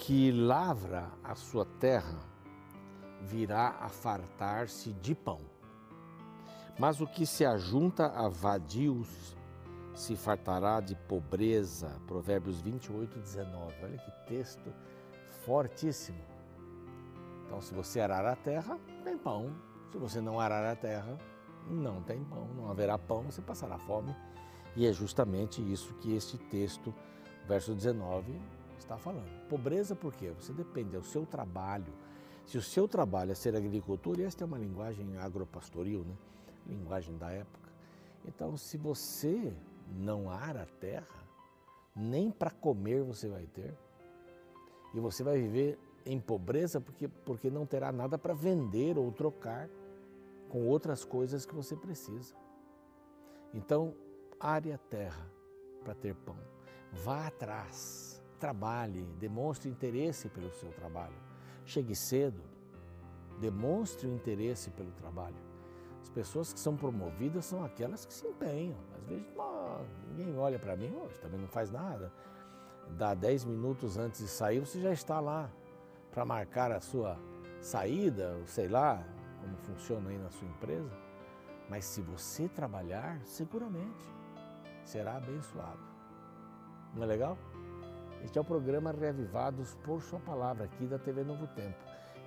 Que lavra a sua terra virá a fartar-se de pão. Mas o que se ajunta a vadios se fartará de pobreza. Provérbios 28, 19. Olha que texto fortíssimo. Então, se você arar a terra, tem pão. Se você não arar a terra, não tem pão. Não haverá pão, você passará fome. E é justamente isso que este texto, verso 19, está falando. Pobreza por quê? Você depende do seu trabalho. Se o seu trabalho é ser agricultor, e esta é uma linguagem agropastoril, né? linguagem da época. Então, se você não ara a terra, nem para comer você vai ter. E você vai viver em pobreza porque, porque não terá nada para vender ou trocar com outras coisas que você precisa. Então, are a terra para ter pão. Vá atrás, trabalhe, demonstre interesse pelo seu trabalho. Chegue cedo, demonstre o interesse pelo trabalho. As pessoas que são promovidas são aquelas que se empenham. Às vezes, ninguém olha para mim, hoje também não faz nada. Dá 10 minutos antes de sair, você já está lá para marcar a sua saída, ou sei lá como funciona aí na sua empresa. Mas se você trabalhar, seguramente será abençoado. Não é legal? Este é o programa Reavivados por Sua Palavra aqui da TV Novo Tempo.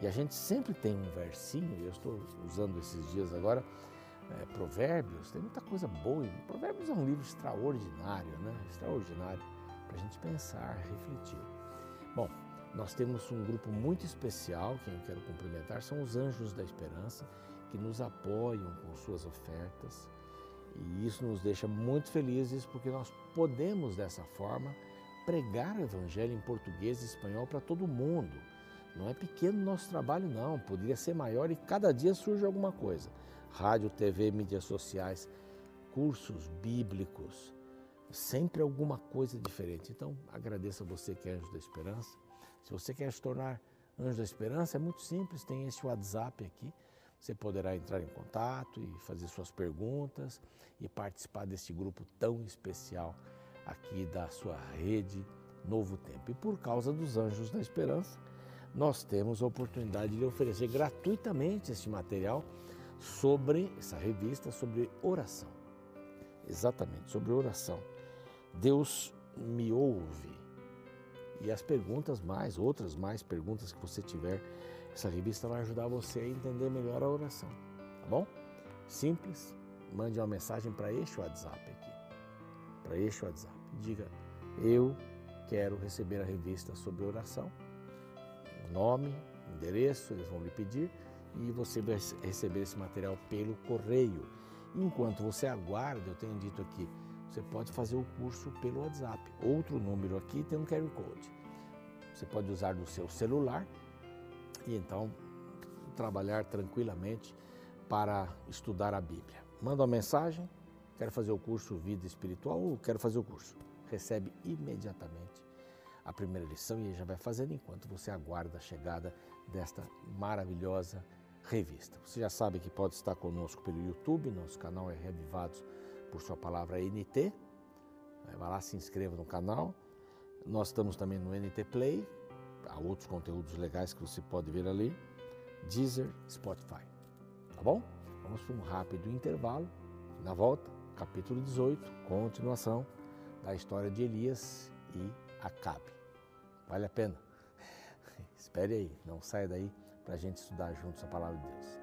E a gente sempre tem um versinho, eu estou usando esses dias agora, é, Provérbios, tem muita coisa boa. Provérbios é um livro extraordinário, né? Extraordinário para a gente pensar, refletir. Bom, nós temos um grupo muito especial, quem eu quero cumprimentar são os Anjos da Esperança, que nos apoiam com suas ofertas. E isso nos deixa muito felizes porque nós podemos, dessa forma, pregar o Evangelho em português e espanhol para todo mundo. Não é pequeno nosso trabalho, não. Poderia ser maior e cada dia surge alguma coisa. Rádio, TV, mídias sociais, cursos bíblicos, sempre alguma coisa diferente. Então, agradeço a você que é Anjo da Esperança. Se você quer se tornar Anjo da Esperança, é muito simples, tem esse WhatsApp aqui. Você poderá entrar em contato e fazer suas perguntas e participar deste grupo tão especial aqui da sua rede Novo Tempo. E por causa dos Anjos da Esperança, nós temos a oportunidade de oferecer gratuitamente este material sobre essa revista sobre oração. Exatamente, sobre oração. Deus me ouve. E as perguntas mais, outras mais perguntas que você tiver, essa revista vai ajudar você a entender melhor a oração. Tá bom? Simples. Mande uma mensagem para este WhatsApp aqui. Para este WhatsApp. Diga: Eu quero receber a revista sobre oração nome, endereço, eles vão lhe pedir e você vai receber esse material pelo correio. Enquanto você aguarda, eu tenho dito aqui, você pode fazer o curso pelo WhatsApp. Outro número aqui tem um QR Code. Você pode usar no seu celular e então trabalhar tranquilamente para estudar a Bíblia. Manda uma mensagem, quero fazer o curso Vida Espiritual ou quero fazer o curso. Recebe imediatamente a primeira lição e já vai fazendo enquanto você aguarda a chegada desta maravilhosa revista. Você já sabe que pode estar conosco pelo YouTube, nosso canal é Revivados por Sua Palavra NT. Vai lá, se inscreva no canal. Nós estamos também no NT Play, há outros conteúdos legais que você pode ver ali, Deezer, Spotify. Tá bom? Vamos para um rápido intervalo. Na volta, capítulo 18, continuação da história de Elias e Acabe. Vale a pena. Espere aí, não saia daí para a gente estudar juntos a palavra de Deus.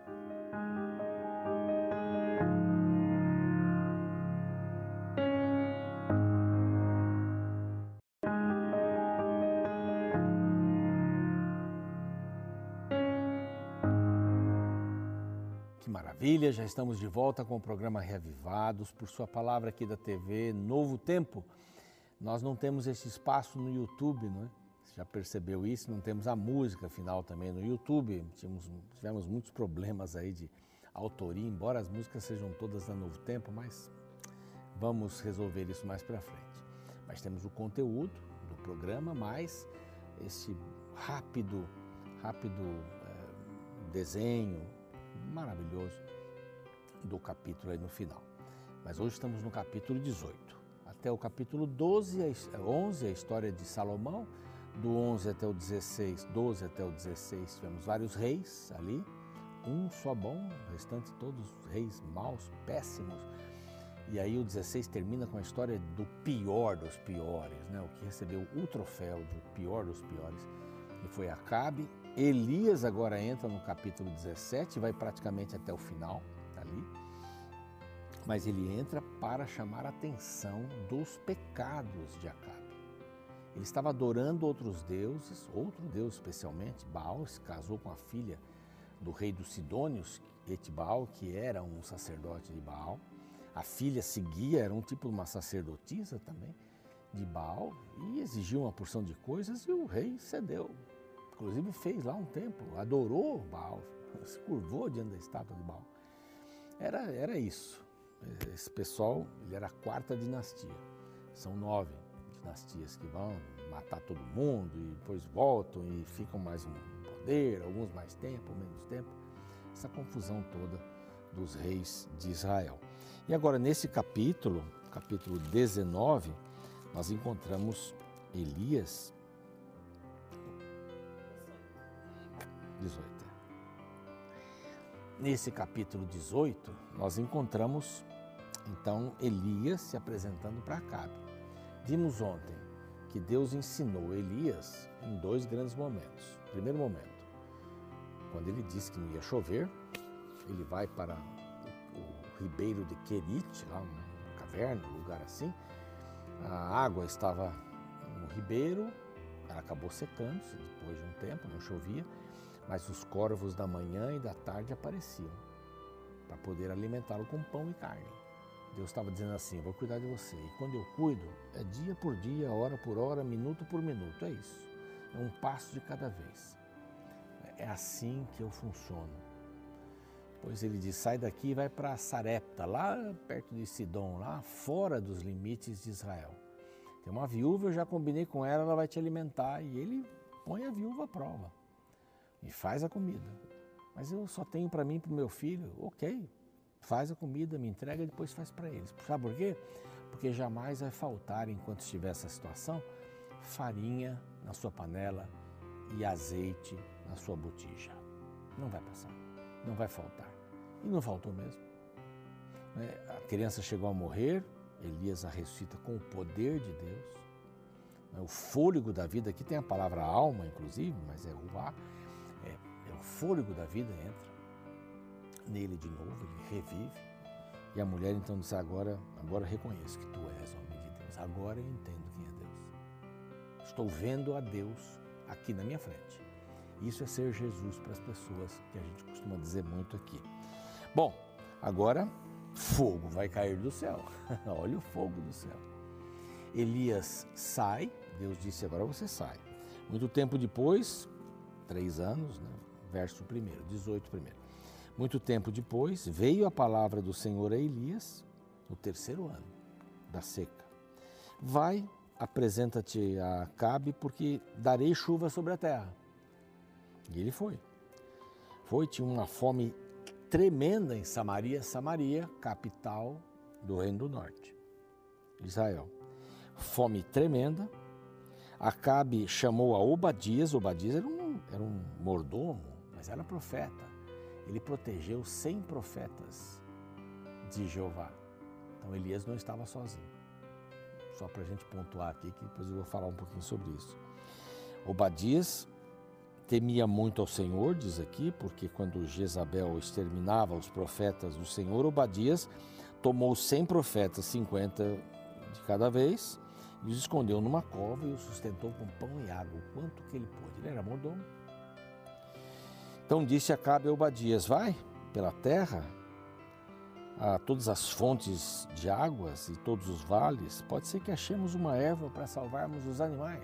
Maravilha, já estamos de volta com o programa Reavivados por sua palavra aqui da TV Novo Tempo. Nós não temos esse espaço no YouTube, não é? Você já percebeu isso? Não temos a música final também no YouTube. Tivemos, tivemos muitos problemas aí de autoria, embora as músicas sejam todas da Novo Tempo, mas vamos resolver isso mais para frente. Mas temos o conteúdo do programa, mais esse rápido, rápido é, desenho maravilhoso do capítulo aí no final. Mas hoje estamos no capítulo 18 até o capítulo 12, 11, a história de Salomão. do 11 até o 16, 12 até o 16, tivemos vários reis ali, um só bom, o restante todos reis maus, péssimos. E aí o 16 termina com a história do pior dos piores, né? o que recebeu o troféu de pior dos piores, e foi Acabe. Elias agora entra no capítulo 17, vai praticamente até o final, tá ali. Mas ele entra para chamar a atenção dos pecados de Acabe. Ele estava adorando outros deuses, outro deus especialmente, Baal, se casou com a filha do rei dos Sidônios, Etbaal, que era um sacerdote de Baal. A filha seguia, era um tipo de uma sacerdotisa também de Baal e exigiu uma porção de coisas e o rei cedeu. Inclusive fez lá um templo, adorou Baal, se curvou diante da estátua de Baal. Era, era isso. Esse pessoal, ele era a quarta dinastia. São nove dinastias que vão matar todo mundo e depois voltam e ficam mais um poder, alguns mais tempo, menos tempo. Essa confusão toda dos reis de Israel. E agora, nesse capítulo, capítulo 19, nós encontramos Elias. 18. Nesse capítulo 18, nós encontramos então Elias se apresentando para Acabe. Vimos ontem que Deus ensinou Elias em dois grandes momentos. Primeiro momento, quando ele disse que não ia chover, ele vai para o, ribeiro de Querite, lá uma caverna, um lugar assim. A água estava no ribeiro, ela acabou secando-se depois de um tempo, não chovia, mas os corvos da manhã e da tarde apareciam para poder alimentá-lo com pão e carne. Deus estava dizendo assim: vou cuidar de você. E quando eu cuido, é dia por dia, hora por hora, minuto por minuto. É isso. É um passo de cada vez. É assim que eu funciono. Pois ele diz: sai daqui e vai para Sarepta, lá perto de Sidom, lá fora dos limites de Israel. Tem uma viúva, eu já combinei com ela, ela vai te alimentar. E ele põe a viúva à prova e faz a comida. Mas eu só tenho para mim e para o meu filho, ok, faz a comida, me entrega e depois faz para eles. Sabe por quê? Porque jamais vai faltar, enquanto estiver essa situação, farinha na sua panela e azeite na sua botija. Não vai passar, não vai faltar. E não faltou mesmo. Né? A criança chegou a morrer, Elias a ressuscita com o poder de Deus. Né? O fôlego da vida, aqui tem a palavra alma, inclusive, mas é o ar, é, é o fôlego da vida entra nele de novo, ele revive. E a mulher então diz: Agora, agora reconheço que tu és homem de Deus. Agora eu entendo quem é Deus. Estou vendo a Deus aqui na minha frente. Isso é ser Jesus para as pessoas que a gente costuma dizer muito aqui. Bom, agora fogo vai cair do céu. Olha o fogo do céu. Elias sai, Deus disse: Agora você sai. Muito tempo depois, três anos, né? Verso primeiro, 18 primeiro. Muito tempo depois, veio a palavra do Senhor a Elias, no terceiro ano da seca. Vai, apresenta-te a Acabe, porque darei chuva sobre a terra. E ele foi. Foi, tinha uma fome tremenda em Samaria, Samaria, capital do Reino do Norte, Israel. Fome tremenda. Acabe chamou a Obadias, Obadias era um, era um mordomo, mas era profeta ele protegeu 100 profetas de Jeová. Então Elias não estava sozinho. Só para a gente pontuar aqui, que depois eu vou falar um pouquinho sobre isso. Obadias temia muito ao Senhor, diz aqui, porque quando Jezabel exterminava os profetas do Senhor, Obadias tomou 100 profetas, 50 de cada vez, e os escondeu numa cova e os sustentou com pão e água, o quanto que ele pôde. Ele era mordomo. Então disse Acabe a Obadias: Vai pela terra a todas as fontes de águas e todos os vales, pode ser que achemos uma erva para salvarmos os animais.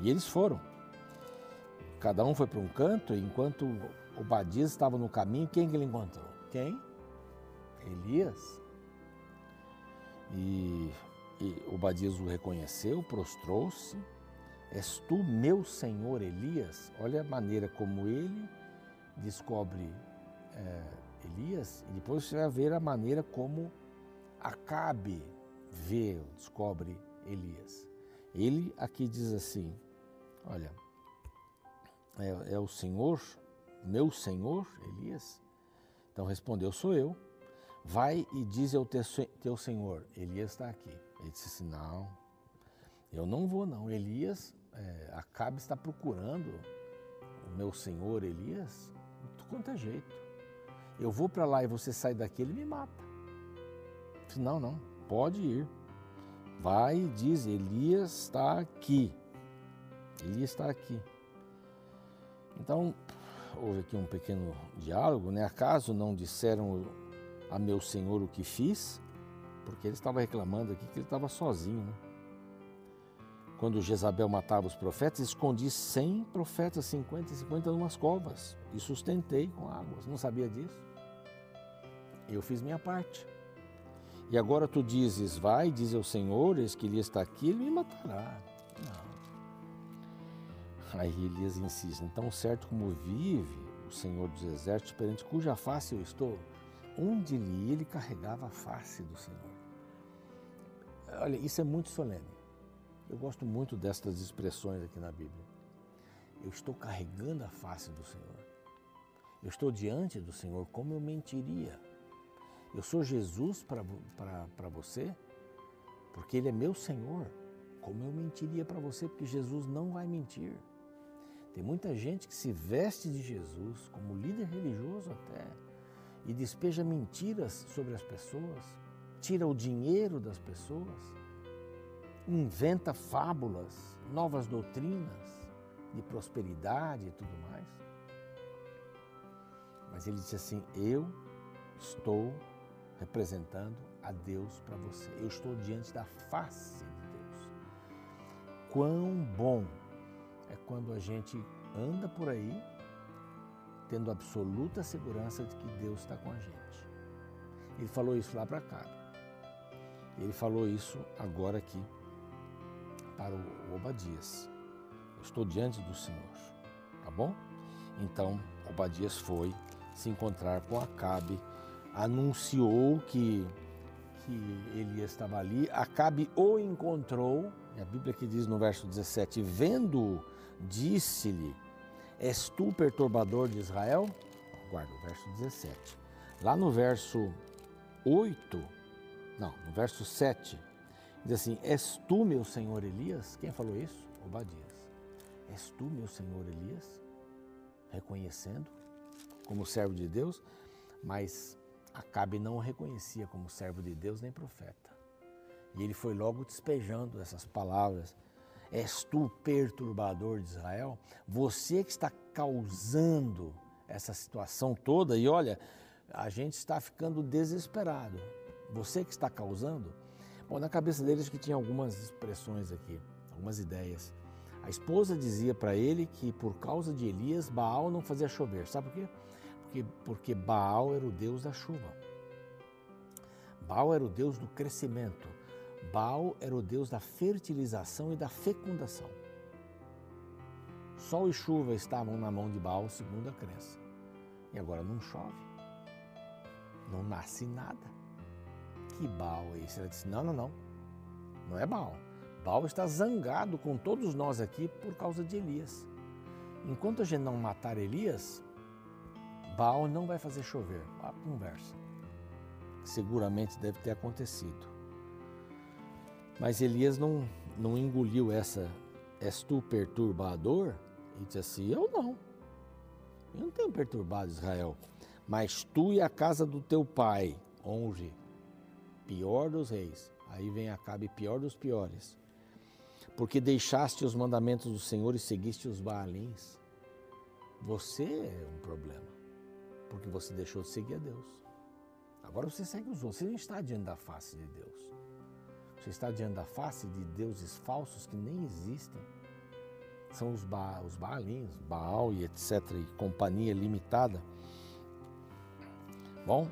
E eles foram. Cada um foi para um canto, e enquanto Obadias estava no caminho, quem que ele encontrou? Quem? Elias. E, e Obadias o reconheceu, prostrou-se. És tu meu senhor Elias? Olha a maneira como ele descobre é, Elias e depois você vai ver a maneira como Acabe vê, descobre Elias. Ele aqui diz assim, Olha, é, é o Senhor, meu Senhor, Elias? Então respondeu: Sou eu. Vai e diz ao teu, teu Senhor: Elias está aqui. Ele disse assim: Não, eu não vou, não. Elias, é, Acabe está procurando o meu Senhor Elias quanto é jeito. Eu vou para lá e você sai daqui, ele me mata. não, não, pode ir. Vai e diz: Elias está aqui. Elias está aqui. Então, houve aqui um pequeno diálogo, né? Acaso não disseram a meu senhor o que fiz? Porque ele estava reclamando aqui que ele estava sozinho, né? Quando Jezabel matava os profetas, escondi 100 profetas, 50 e 50 umas covas e sustentei com águas. Não sabia disso? Eu fiz minha parte. E agora tu dizes, vai, diz ao Senhor, eis que Elias está aqui, ele me matará. Não. Aí Elias insiste, então certo como vive o Senhor dos Exércitos, perante cuja face eu estou, onde ele ele carregava a face do Senhor. Olha, isso é muito solene. Eu gosto muito destas expressões aqui na Bíblia. Eu estou carregando a face do Senhor. Eu estou diante do Senhor, como eu mentiria? Eu sou Jesus para você, porque Ele é meu Senhor. Como eu mentiria para você, porque Jesus não vai mentir. Tem muita gente que se veste de Jesus como líder religioso até e despeja mentiras sobre as pessoas, tira o dinheiro das pessoas, inventa fábulas, novas doutrinas de prosperidade e tudo mais. Mas ele disse assim: Eu estou representando a Deus para você. Eu estou diante da face de Deus. Quão bom é quando a gente anda por aí tendo absoluta segurança de que Deus está com a gente. Ele falou isso lá para cá. Ele falou isso agora aqui para o Obadias. Eu estou diante do Senhor, tá bom? Então, Obadias foi se encontrar com Acabe, anunciou que, que Elias estava ali, Acabe o encontrou, e a Bíblia que diz no verso 17, vendo disse-lhe, és tu perturbador de Israel? Guarda o verso 17. Lá no verso 8, não, no verso 7, diz assim, és tu meu senhor Elias? Quem falou isso? Obadias. És tu meu senhor Elias? Reconhecendo como servo de Deus, mas Acabe não o reconhecia como servo de Deus nem profeta. E ele foi logo despejando essas palavras És tu perturbador de Israel? Você que está causando essa situação toda, e olha, a gente está ficando desesperado. Você que está causando? Bom, na cabeça deles que tinha algumas expressões aqui, algumas ideias. A esposa dizia para ele que por causa de Elias, Baal não fazia chover. Sabe por quê? Porque, porque Baal era o deus da chuva. Baal era o deus do crescimento. Baal era o deus da fertilização e da fecundação. Sol e chuva estavam na mão de Baal, segundo a crença. E agora não chove. Não nasce nada. Que Baal é esse? Ela disse: não, não, não. Não é Baal. Baal está zangado com todos nós aqui por causa de Elias. Enquanto a gente não matar Elias, Baal não vai fazer chover. A conversa. Seguramente deve ter acontecido. Mas Elias não, não engoliu essa, és tu perturbador? E disse assim, eu não. Eu não tenho perturbado Israel. Mas tu e a casa do teu pai, honre, pior dos reis. Aí vem Acabe, pior dos piores. Porque deixaste os mandamentos do Senhor e seguiste os Baalins. Você é um problema. Porque você deixou de seguir a Deus. Agora você segue os outros. Você não está diante da face de Deus. Você está diante da face de deuses falsos que nem existem. São os, ba os Baalins, Baal e etc. e companhia limitada. Bom,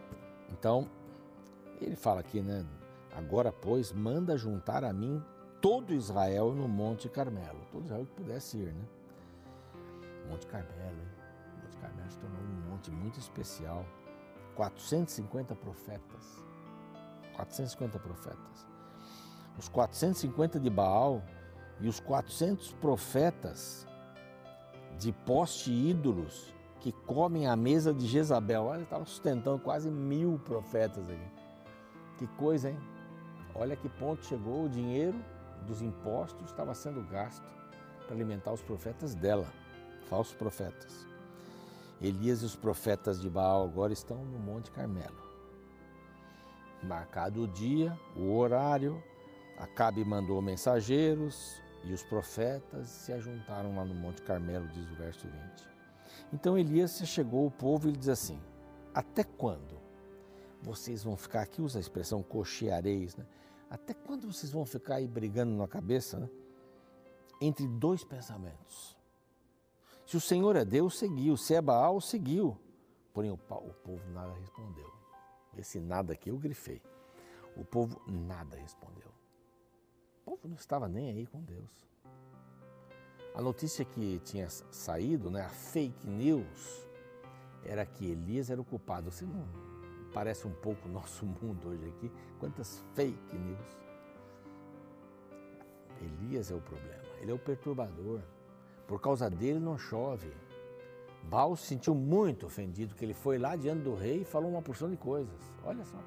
então, ele fala aqui, né? Agora, pois, manda juntar a mim todo Israel no Monte Carmelo. Todo Israel que pudesse ir, né? Monte Carmelo, hein? Monte Carmelo se tornou um monte muito especial. 450 profetas. 450 profetas. Os 450 de Baal e os 400 profetas de poste ídolos que comem a mesa de Jezabel. Olha, estava sustentando quase mil profetas aqui. Que coisa, hein? Olha que ponto chegou o dinheiro dos impostos estava sendo gasto para alimentar os profetas dela, falsos profetas. Elias e os profetas de Baal agora estão no Monte Carmelo. Marcado o dia, o horário, Acabe mandou mensageiros e os profetas se ajuntaram lá no Monte Carmelo, diz o verso 20. Então Elias chegou ao povo e lhe diz assim: Até quando vocês vão ficar, aqui usa a expressão cocheareis, né? Até quando vocês vão ficar aí brigando na cabeça, né? Entre dois pensamentos. Se o Senhor é Deus, seguiu. Se é Baal, seguiu. Porém, o, o povo nada respondeu. Esse nada aqui eu grifei. O povo nada respondeu. O povo não estava nem aí com Deus. A notícia que tinha saído, né, a fake news, era que Elias era o culpado. Você não parece um pouco o nosso mundo hoje aqui? Quantas fake news. Elias é o problema, ele é o perturbador. Por causa dele não chove. Baal se sentiu muito ofendido que ele foi lá diante do rei e falou uma porção de coisas. Olha só.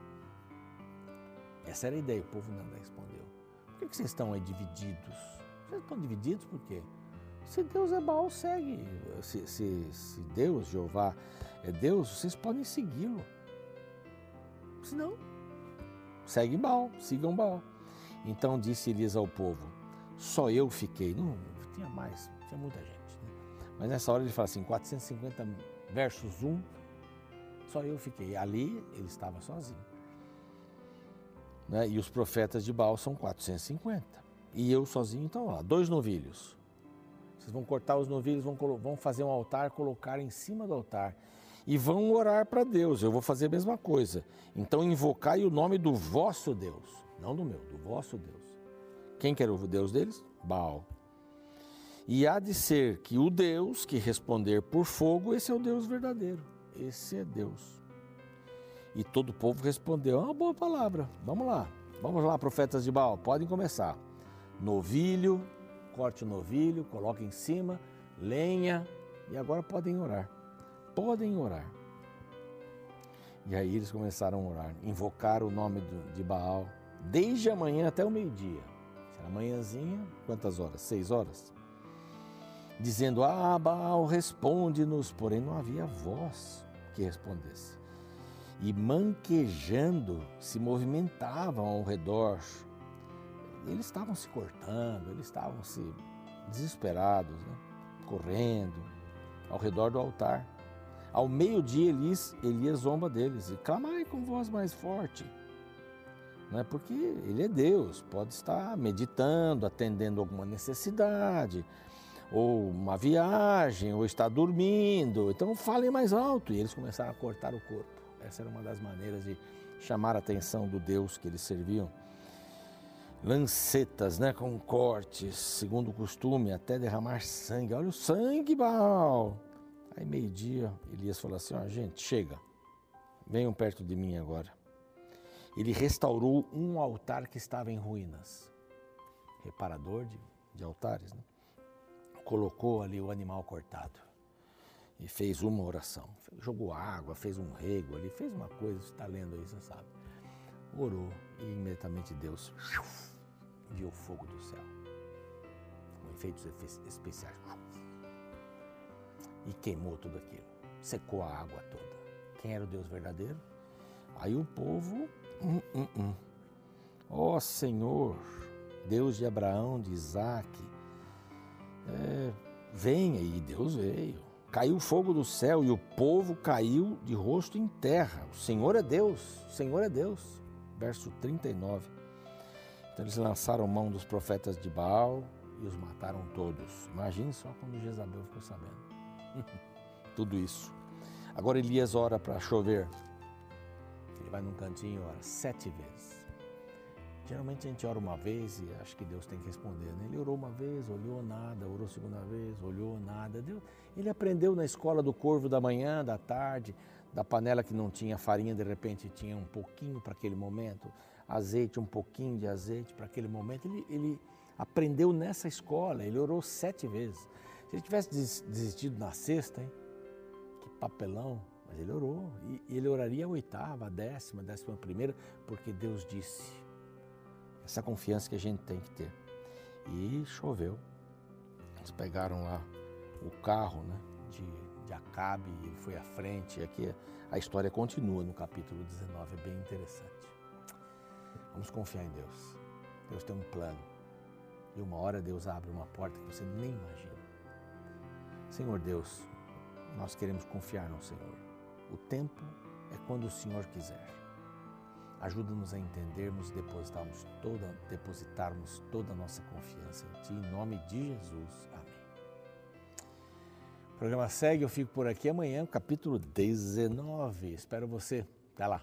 Essa era a ideia, o povo não respondeu. Por que vocês estão aí divididos? Vocês estão divididos por quê? Se Deus é Baal, segue. Se, se, se Deus, Jeová, é Deus, vocês podem segui-lo. Se não, segue Baal, sigam Baal. Então disse Elias ao povo: Só eu fiquei. Não, tinha mais, tinha muita gente. Né? Mas nessa hora ele fala assim: 450 versos 1, só eu fiquei. Ali ele estava sozinho. Né? E os profetas de Baal são 450. E eu sozinho, então lá, dois novilhos. Vocês vão cortar os novilhos, vão, vão fazer um altar, colocar em cima do altar. E vão orar para Deus. Eu vou fazer a mesma coisa. Então invocai o nome do vosso Deus. Não do meu, do vosso Deus. Quem que era o Deus deles? Baal. E há de ser que o Deus que responder por fogo, esse é o Deus verdadeiro. Esse é Deus. E todo o povo respondeu: é uma boa palavra. Vamos lá. Vamos lá, profetas de Baal, podem começar. Novilho, corte o novilho, coloque em cima, lenha, e agora podem orar. Podem orar. E aí eles começaram a orar, invocar o nome de Baal, desde a manhã até o meio-dia. Era manhãzinha, quantas horas? Seis horas? Dizendo, ah, Baal, responde-nos. Porém, não havia voz que respondesse. E manquejando, se movimentavam ao redor eles estavam se cortando, eles estavam se desesperados, né? correndo ao redor do altar. Ao meio-dia, Elias, Elias zomba deles e clamai com voz mais forte. Né? Porque ele é Deus, pode estar meditando, atendendo alguma necessidade, ou uma viagem, ou está dormindo. Então falem mais alto. E eles começaram a cortar o corpo. Essa era uma das maneiras de chamar a atenção do Deus que eles serviam lancetas, né, com cortes, segundo o costume, até derramar sangue. Olha o sangue, Baal! Aí meio-dia, Elias falou assim: ó, gente, chega, venham perto de mim agora. Ele restaurou um altar que estava em ruínas, reparador de, de altares, né? colocou ali o animal cortado e fez uma oração. Jogou água, fez um rego ali, fez uma coisa, você está lendo aí, você sabe. Orou e imediatamente Deus viu fogo do céu, com efeitos especiais. E queimou tudo aquilo, secou a água toda. Quem era o Deus verdadeiro? Aí o povo, hum, hum, hum. ó Senhor, Deus de Abraão, de Isaac, é, venha, e Deus veio. Caiu fogo do céu e o povo caiu de rosto em terra. O Senhor é Deus, o Senhor é Deus. Verso 39. Então eles lançaram mão dos profetas de Baal e os mataram todos. Imagine só quando Jezabel ficou sabendo. Tudo isso. Agora Elias ora para chover. Ele vai num cantinho e ora sete vezes. Geralmente a gente ora uma vez e acha que Deus tem que responder. Né? Ele orou uma vez, olhou nada, orou segunda vez, olhou nada. Deus, ele aprendeu na escola do corvo da manhã, da tarde, da panela que não tinha farinha, de repente tinha um pouquinho para aquele momento azeite, um pouquinho de azeite para aquele momento. Ele, ele aprendeu nessa escola, ele orou sete vezes. Se ele tivesse desistido na sexta, hein? que papelão, mas ele orou. E ele oraria a oitava, a décima, a décima primeira, porque Deus disse. Essa confiança que a gente tem que ter. E choveu. Eles pegaram lá o carro né, de, de Acabe, ele foi à frente. E aqui a história continua no capítulo 19, é bem interessante. Vamos confiar em Deus. Deus tem um plano. E uma hora Deus abre uma porta que você nem imagina. Senhor Deus, nós queremos confiar no Senhor. O tempo é quando o Senhor quiser. Ajuda-nos a entendermos e depositarmos toda, depositarmos toda a nossa confiança em Ti, em nome de Jesus. Amém. O programa segue, eu fico por aqui amanhã, capítulo 19. Espero você. Até lá.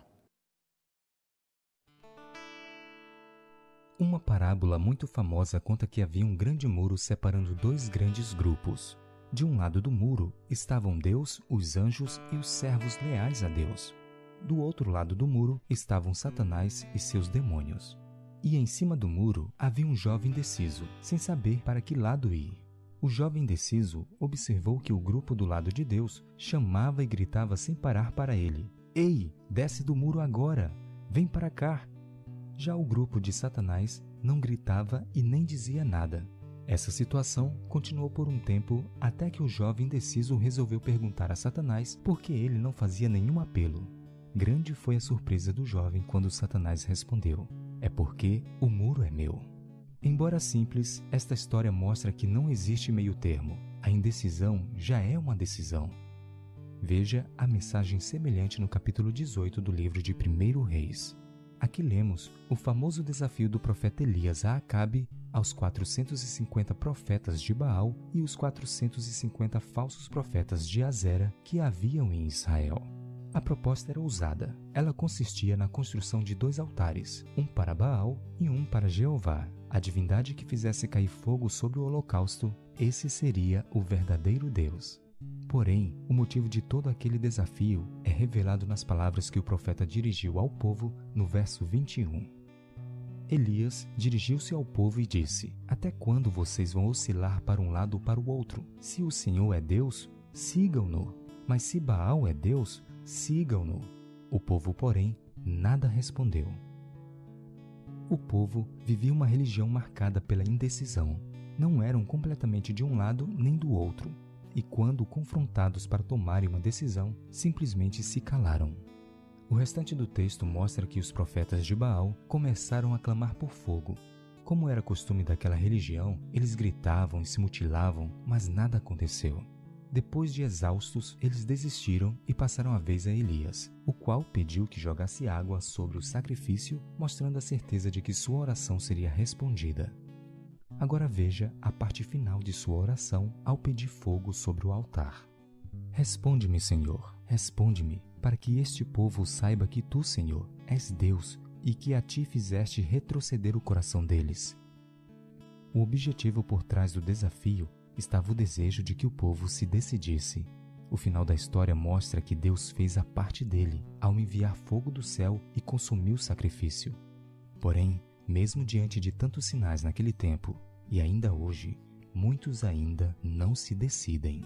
Uma parábola muito famosa conta que havia um grande muro separando dois grandes grupos. De um lado do muro estavam Deus, os anjos e os servos leais a Deus. Do outro lado do muro estavam Satanás e seus demônios. E em cima do muro havia um jovem indeciso, sem saber para que lado ir. O jovem indeciso observou que o grupo do lado de Deus chamava e gritava sem parar para ele: Ei, desce do muro agora! Vem para cá! Já o grupo de Satanás não gritava e nem dizia nada. Essa situação continuou por um tempo até que o jovem indeciso resolveu perguntar a Satanás por que ele não fazia nenhum apelo. Grande foi a surpresa do jovem quando Satanás respondeu: É porque o muro é meu. Embora simples, esta história mostra que não existe meio-termo. A indecisão já é uma decisão. Veja a mensagem semelhante no capítulo 18 do livro de 1 Reis. Aqui lemos o famoso desafio do profeta Elias a Acabe aos 450 profetas de Baal e os 450 falsos profetas de Azera que haviam em Israel. A proposta era ousada. Ela consistia na construção de dois altares, um para Baal e um para Jeová, a divindade que fizesse cair fogo sobre o holocausto. Esse seria o verdadeiro Deus. Porém, o motivo de todo aquele desafio é revelado nas palavras que o profeta dirigiu ao povo no verso 21. Elias dirigiu-se ao povo e disse: Até quando vocês vão oscilar para um lado ou para o outro? Se o Senhor é Deus, sigam-no. Mas se Baal é Deus, sigam-no. O povo, porém, nada respondeu. O povo vivia uma religião marcada pela indecisão. Não eram completamente de um lado nem do outro e, quando confrontados para tomarem uma decisão, simplesmente se calaram. O restante do texto mostra que os profetas de Baal começaram a clamar por fogo. Como era costume daquela religião, eles gritavam e se mutilavam, mas nada aconteceu. Depois de exaustos, eles desistiram e passaram a vez a Elias, o qual pediu que jogasse água sobre o sacrifício, mostrando a certeza de que sua oração seria respondida. Agora veja a parte final de sua oração ao pedir fogo sobre o altar. Responde-me, Senhor, responde-me, para que este povo saiba que tu, Senhor, és Deus e que a ti fizeste retroceder o coração deles. O objetivo por trás do desafio estava o desejo de que o povo se decidisse. O final da história mostra que Deus fez a parte dele ao enviar fogo do céu e consumir o sacrifício. Porém, mesmo diante de tantos sinais naquele tempo, e ainda hoje, muitos ainda não se decidem.